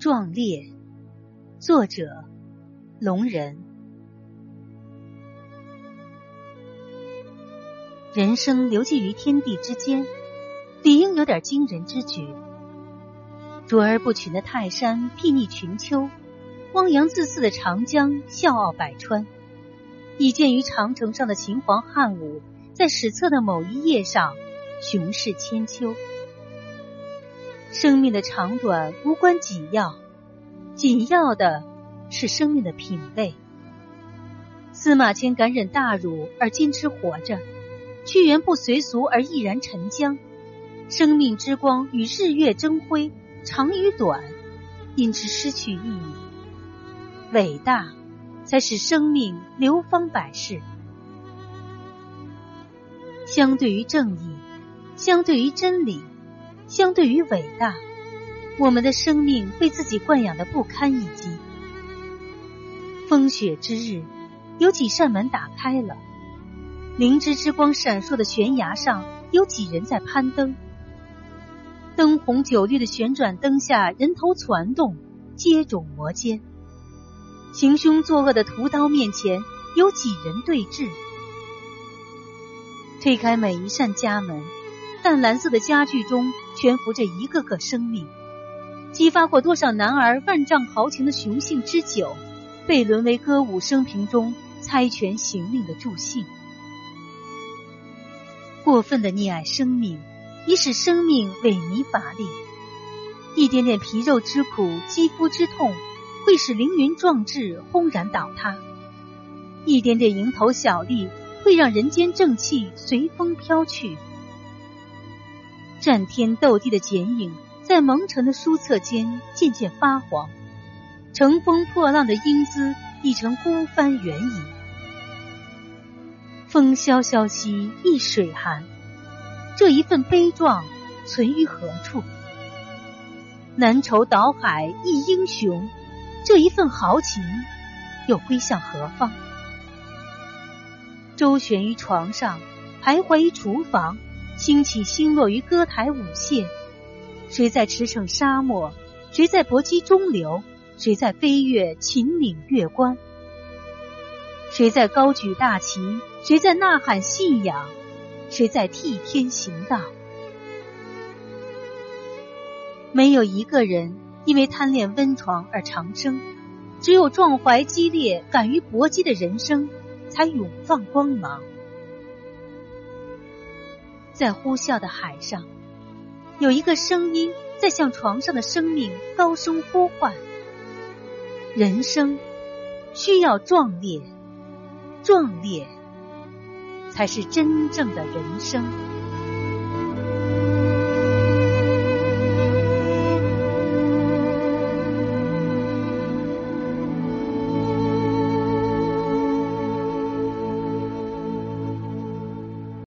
壮烈，作者龙人。人生流迹于天地之间，理应有点惊人之举。卓而不群的泰山睥睨群丘，汪洋恣肆的长江笑傲百川。已见于长城上的秦皇汉武，在史册的某一页上雄视千秋。生命的长短无关紧要，紧要的是生命的品味。司马迁敢忍大辱而坚持活着，屈原不随俗而毅然沉江。生命之光与日月争辉，长与短因之失去意义。伟大才使生命流芳百世。相对于正义，相对于真理。相对于伟大，我们的生命被自己惯养的不堪一击。风雪之日，有几扇门打开了，灵芝之光闪烁的悬崖上，有几人在攀登？灯红酒绿的旋转灯下，人头攒动，接踵摩肩。行凶作恶的屠刀面前，有几人对峙？推开每一扇家门。淡蓝色的家具中悬浮着一个个生命，激发过多少男儿万丈豪情的雄性之酒，被沦为歌舞升平中猜拳行令的助兴。过分的溺爱生命，已使生命萎靡乏力。一点点皮肉之苦、肌肤之痛，会使凌云壮志轰然倒塌；一点点蝇头小利，会让人间正气随风飘去。战天斗地的剪影，在蒙尘的书册间渐渐发黄；乘风破浪的英姿，已成孤帆远影。风萧萧兮易水寒，这一份悲壮存于何处？南愁倒海一英雄，这一份豪情又归向何方？周旋于床上，徘徊于厨房。兴起，星落于歌台舞榭。谁在驰骋沙漠？谁在搏击中流？谁在飞越秦岭月关？谁在高举大旗？谁在呐喊信仰？谁在替天行道？没有一个人因为贪恋温床而长生，只有壮怀激烈、敢于搏击的人生，才永放光芒。在呼啸的海上，有一个声音在向床上的生命高声呼唤：人生需要壮烈，壮烈才是真正的人生。